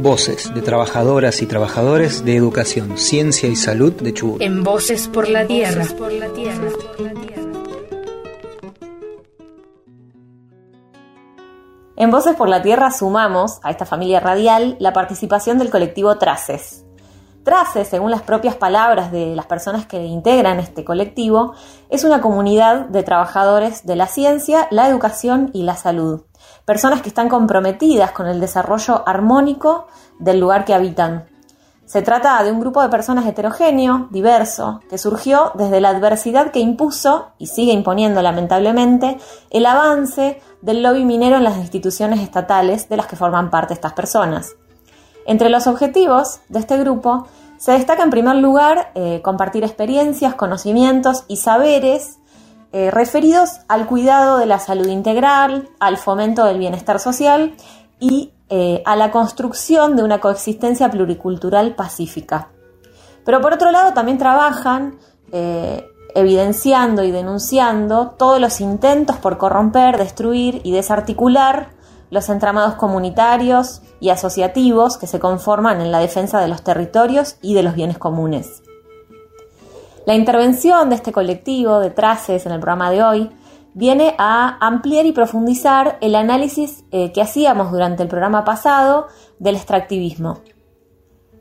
Voces de trabajadoras y trabajadores de educación, ciencia y salud de Chubut. En Voces por la Tierra. En Voces por la Tierra sumamos a esta familia radial la participación del colectivo Traces. Traces, según las propias palabras de las personas que integran este colectivo, es una comunidad de trabajadores de la ciencia, la educación y la salud. Personas que están comprometidas con el desarrollo armónico del lugar que habitan. Se trata de un grupo de personas heterogéneo, diverso, que surgió desde la adversidad que impuso, y sigue imponiendo lamentablemente, el avance del lobby minero en las instituciones estatales de las que forman parte estas personas. Entre los objetivos de este grupo se destaca en primer lugar eh, compartir experiencias, conocimientos y saberes eh, referidos al cuidado de la salud integral, al fomento del bienestar social y eh, a la construcción de una coexistencia pluricultural pacífica. Pero por otro lado también trabajan evidenciando y denunciando todos los intentos por corromper, destruir y desarticular los entramados comunitarios y asociativos que se conforman en la defensa de los territorios y de los bienes comunes. La intervención de este colectivo de Traces en el programa de hoy viene a ampliar y profundizar el análisis eh, que hacíamos durante el programa pasado del extractivismo.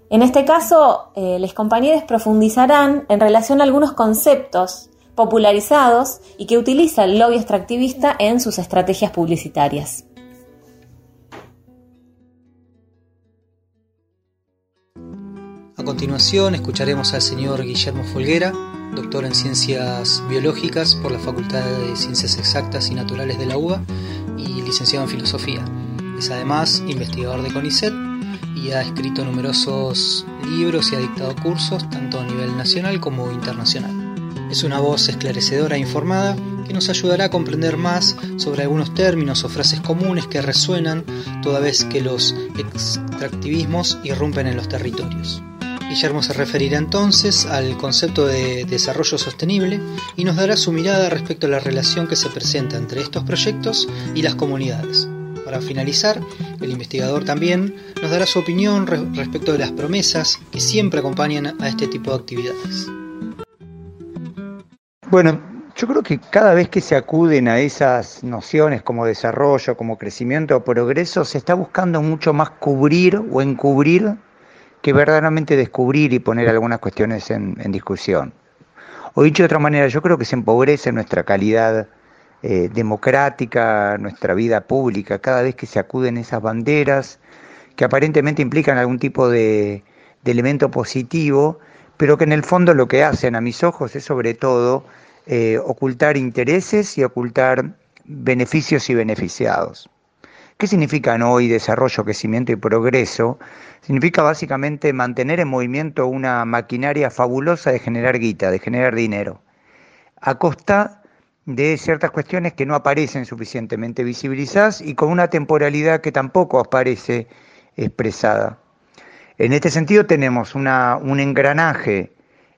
En este caso, eh, los compañeros profundizarán en relación a algunos conceptos popularizados y que utiliza el lobby extractivista en sus estrategias publicitarias. Continuación escucharemos al señor Guillermo Folguera, doctor en Ciencias Biológicas por la Facultad de Ciencias Exactas y Naturales de la UBA y licenciado en Filosofía. Es además investigador de CONICET y ha escrito numerosos libros y ha dictado cursos tanto a nivel nacional como internacional. Es una voz esclarecedora e informada que nos ayudará a comprender más sobre algunos términos o frases comunes que resuenan toda vez que los extractivismos irrumpen en los territorios. Guillermo se referirá entonces al concepto de desarrollo sostenible y nos dará su mirada respecto a la relación que se presenta entre estos proyectos y las comunidades. Para finalizar, el investigador también nos dará su opinión respecto de las promesas que siempre acompañan a este tipo de actividades. Bueno, yo creo que cada vez que se acuden a esas nociones como desarrollo, como crecimiento o progreso, se está buscando mucho más cubrir o encubrir que verdaderamente descubrir y poner algunas cuestiones en, discusión. O dicho de otra manera, yo creo que se empobrece nuestra calidad eh, democrática, nuestra vida pública, cada vez que se acuden esas banderas que aparentemente implican algún tipo de, elemento positivo, pero que en el fondo lo que hacen a mis ojos es sobre todo eh, ocultar intereses y ocultar beneficios y beneficiados. ¿Qué significan hoy desarrollo, crecimiento y progreso? Significa básicamente mantener en movimiento una maquinaria fabulosa de generar guita, de generar dinero, a costa de ciertas cuestiones que no aparecen suficientemente visibilizadas y con una temporalidad que tampoco aparece expresada. En este sentido tenemos un engranaje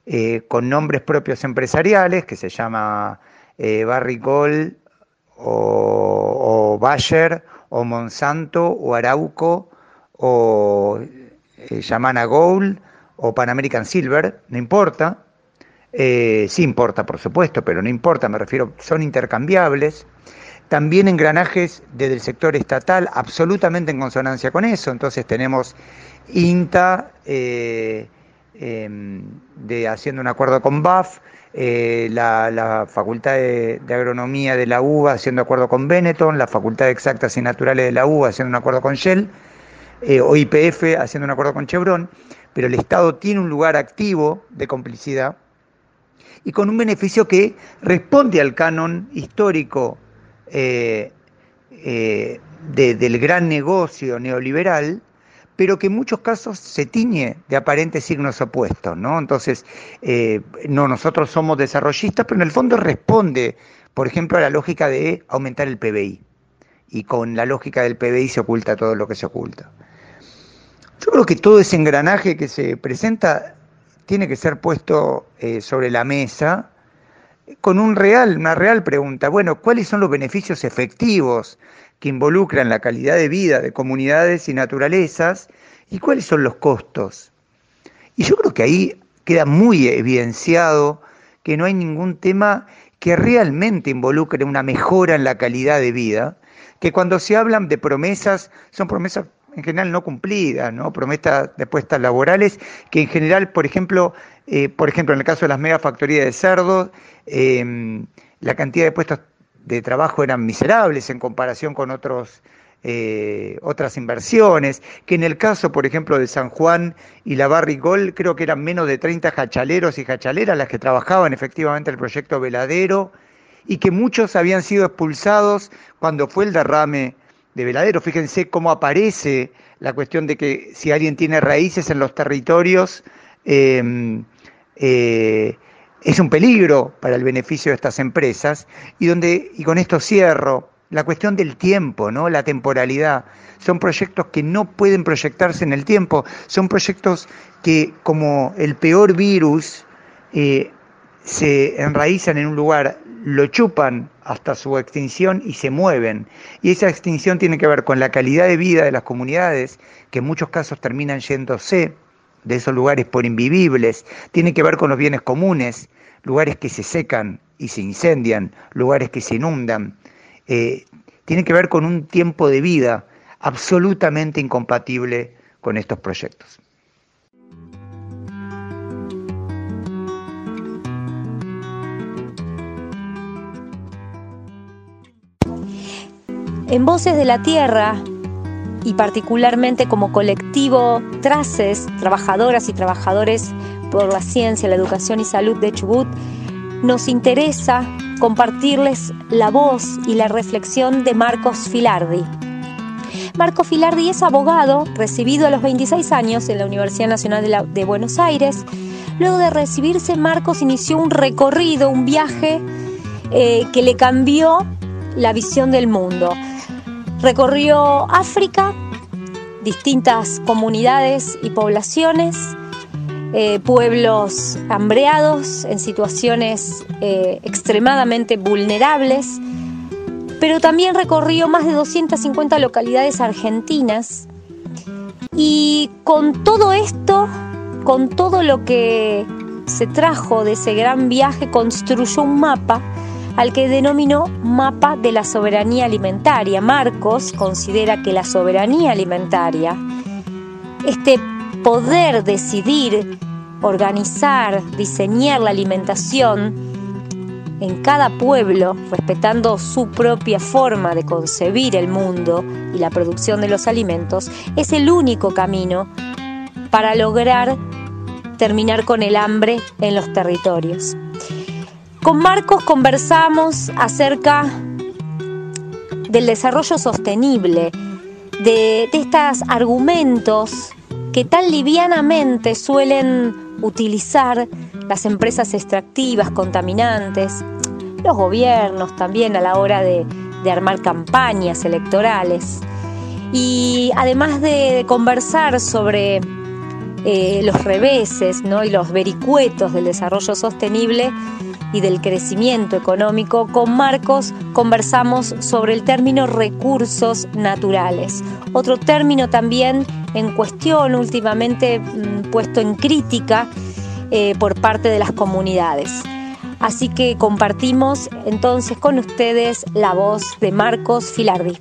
eh, con nombres propios empresariales que se llama eh, Barricol o, o, Bayer o Monsanto o Arauco o eh, Yamana Gold o Pan American Silver, no importa, eh, sí importa, por supuesto, pero no importa, me refiero, son intercambiables. También engranajes desde el sector estatal, absolutamente en consonancia con eso. Entonces tenemos INTA eh, de, haciendo un acuerdo con BAF, eh, la, Facultad de, Agronomía de la UBA haciendo acuerdo con Benetton, la Facultad de Exactas y Naturales de la UBA haciendo un acuerdo con Shell, o IPF haciendo un acuerdo con Chevron, pero el Estado tiene un lugar activo de complicidad y con un beneficio que responde al canon histórico eh, eh, del gran negocio neoliberal, pero que en muchos casos se tiñe de aparentes signos opuestos, ¿no? Entonces, eh, no, nosotros somos desarrollistas, pero en el fondo responde, por ejemplo, a la lógica de aumentar el PBI. Y con la lógica del PBI se oculta todo lo que se oculta. Yo creo que todo ese engranaje que se presenta tiene que ser puesto eh, sobre la mesa con un real, una real pregunta. Bueno, ¿cuáles son los beneficios efectivos que involucran la calidad de vida de comunidades y naturalezas y cuáles son los costos. Y yo creo que ahí queda muy evidenciado que no hay ningún tema que realmente involucre una mejora en la calidad de vida, que cuando se hablan de promesas, son promesas en general no cumplidas, ¿no? promesas de puestas laborales, que en general, por ejemplo, eh, por ejemplo, en el caso de las megafactorías de cerdos, eh, la cantidad de puestos de trabajo eran miserables en comparación con otros, eh, otras inversiones, que en el caso, por ejemplo, de San Juan y la Barrigol, creo que eran menos de 30 jachaleros y jachaleras las que trabajaban efectivamente en el proyecto Veladero, y que muchos habían sido expulsados cuando fue el derrame de Veladero. Fíjense cómo aparece la cuestión de que si alguien tiene raíces en los territorios, eh, eh, es un peligro para el beneficio de estas empresas y donde y con esto cierro la cuestión del tiempo, ¿no? La temporalidad. Son proyectos que no pueden proyectarse en el tiempo, son proyectos que como el peor virus eh, se enraizan en un lugar, lo chupan hasta su extinción y se mueven. Y esa extinción tiene que ver con la calidad de vida de las comunidades, que en muchos casos terminan yéndose de esos lugares por invivibles, tiene que ver con los bienes comunes, lugares que se secan y se incendian, lugares que se inundan. Eh, tiene que ver con un tiempo de vida absolutamente incompatible con estos proyectos. En Voces de la Tierra, y particularmente como colectivo Traces, trabajadoras y trabajadores por la ciencia, la educación y salud de Chubut, nos interesa compartirles la voz y la reflexión de Marcos Filardi. Marco Filardi es abogado, recibido a los 26 años en la Universidad Nacional de, Buenos Aires. Luego de recibirse, Marcos inició un recorrido, un viaje eh, que le cambió la visión del mundo. Recorrió África, distintas comunidades y poblaciones, eh, pueblos hambreados en situaciones eh, extremadamente vulnerables, pero también recorrió más de 250 localidades argentinas. Y con todo esto, con todo lo que se trajo de ese gran viaje, construyó un mapa al que denominó Mapa de la Soberanía Alimentaria. Marcos considera que la soberanía alimentaria, este poder decidir, organizar, diseñar la alimentación en cada pueblo, respetando su propia forma de concebir el mundo y la producción de los alimentos, es el único camino para lograr terminar con el hambre en los territorios. Con Marcos conversamos acerca del desarrollo sostenible, de, estos argumentos que tan livianamente suelen utilizar las empresas extractivas, contaminantes, los gobiernos también a la hora de, armar campañas electorales. Y además de, conversar sobre eh, los reveses ¿no? y los vericuetos del desarrollo sostenible y del crecimiento económico, con Marcos conversamos sobre el término recursos naturales, otro término también en cuestión, últimamente mm, puesto en crítica eh, por parte de las comunidades. Así que compartimos entonces con ustedes la voz de Marcos Filardi.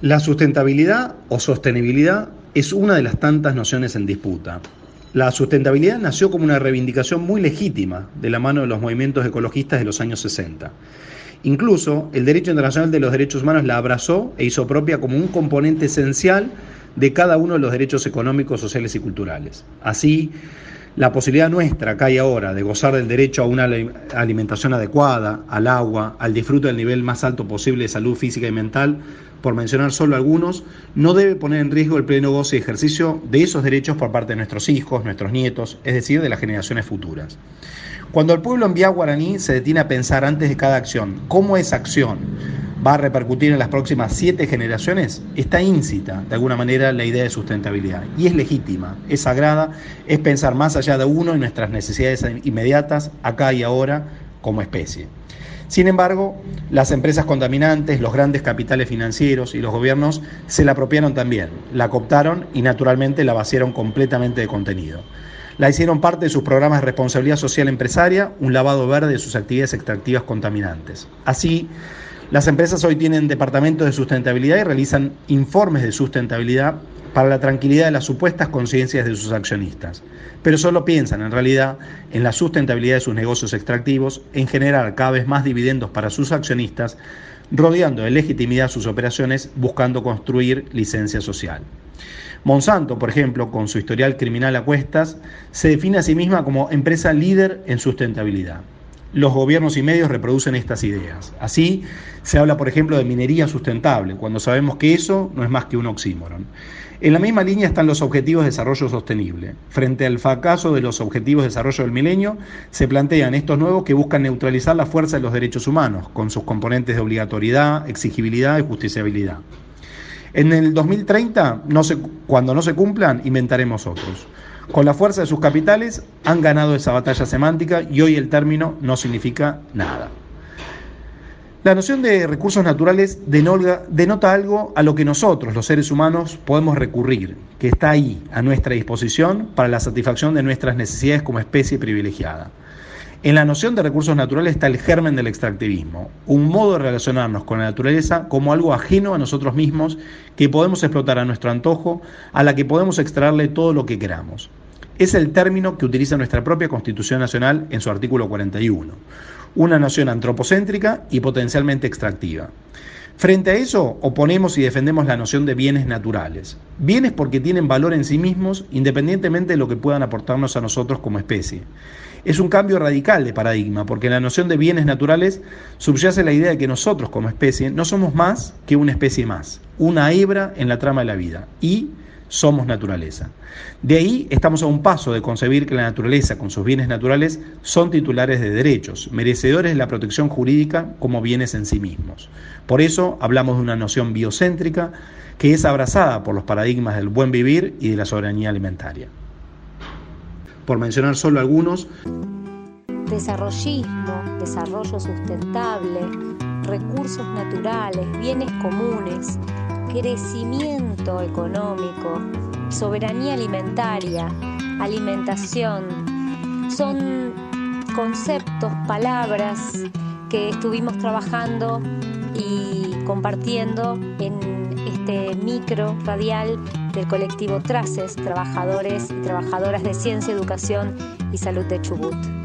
La sustentabilidad o sostenibilidad es una de las tantas nociones en disputa. La sustentabilidad nació como una reivindicación muy legítima de la mano de los movimientos ecologistas de los años 60. Incluso el derecho internacional de los derechos humanos la abrazó e hizo propia como un componente esencial de cada uno de los derechos económicos, sociales y culturales. Así, la posibilidad nuestra acá y ahora de gozar del derecho a una alimentación adecuada, al agua, al disfrute del nivel más alto posible de salud física y mental, por mencionar solo algunos, no debe poner en riesgo el pleno goce y ejercicio de esos derechos por parte de nuestros hijos, nuestros nietos, es decir, de las generaciones futuras. Cuando el pueblo en vía guaraní se detiene a pensar antes de cada acción, ¿cómo es acción? Va a repercutir en las próximas siete generaciones, está íncita de alguna manera la idea de sustentabilidad. Y es legítima, es sagrada, es pensar más allá de uno y nuestras necesidades inmediatas, acá y ahora, como especie. Sin embargo, las empresas contaminantes, los grandes capitales financieros y los gobiernos se la apropiaron también, la cooptaron y naturalmente la vaciaron completamente de contenido. La hicieron parte de sus programas de responsabilidad social empresaria, un lavado verde de sus actividades extractivas contaminantes. Así, las empresas hoy tienen departamentos de sustentabilidad y realizan informes de sustentabilidad para la tranquilidad de las supuestas conciencias de sus accionistas, pero solo piensan en realidad en la sustentabilidad de sus negocios extractivos, en generar cada vez más dividendos para sus accionistas, rodeando de legitimidad sus operaciones buscando construir licencia social. Monsanto, por ejemplo, con su historial criminal a cuestas, se define a sí misma como empresa líder en sustentabilidad. Los gobiernos y medios reproducen estas ideas. Así, se habla, por ejemplo, de minería sustentable, cuando sabemos que eso no es más que un oxímoron. En la misma línea están los Objetivos de Desarrollo Sostenible. Frente al fracaso de los Objetivos de Desarrollo del Milenio, se plantean estos nuevos que buscan neutralizar la fuerza de los derechos humanos, con sus componentes de obligatoriedad, exigibilidad y justiciabilidad. En el 2030, no cuando no se cumplan, inventaremos otros. Con la fuerza de sus capitales han ganado esa batalla semántica y hoy el término no significa nada. La noción de recursos naturales denota algo a lo que nosotros, los seres humanos, podemos recurrir, que está ahí, a nuestra disposición, para la satisfacción de nuestras necesidades como especie privilegiada. En la noción de recursos naturales está el germen del extractivismo, un modo de relacionarnos con la naturaleza como algo ajeno a nosotros mismos que podemos explotar a nuestro antojo, a la que podemos extraerle todo lo que queramos. Es el término que utiliza nuestra propia Constitución Nacional en su artículo 41 una nación antropocéntrica y potencialmente extractiva. Frente a eso, oponemos y defendemos la noción de bienes naturales. Bienes porque tienen valor en sí mismos, independientemente de lo que puedan aportarnos a nosotros como especie. Es un cambio radical de paradigma, porque la noción de bienes naturales subyace la idea de que nosotros como especie no somos más que una especie más, una hebra en la trama de la vida, y somos naturaleza. De ahí estamos a un paso de concebir que la naturaleza, con sus bienes naturales, son titulares de derechos, merecedores de la protección jurídica como bienes en sí mismos. Por eso hablamos de una noción biocéntrica que es abrazada por los paradigmas del buen vivir y de la soberanía alimentaria. Por mencionar solo algunos. Desarrollismo, desarrollo sustentable, recursos naturales, bienes comunes, crecimiento económico, soberanía alimentaria, alimentación. Son conceptos, palabras que estuvimos trabajando y compartiendo en este micro radial del colectivo Traces, trabajadores y trabajadoras de ciencia, educación y salud de Chubut.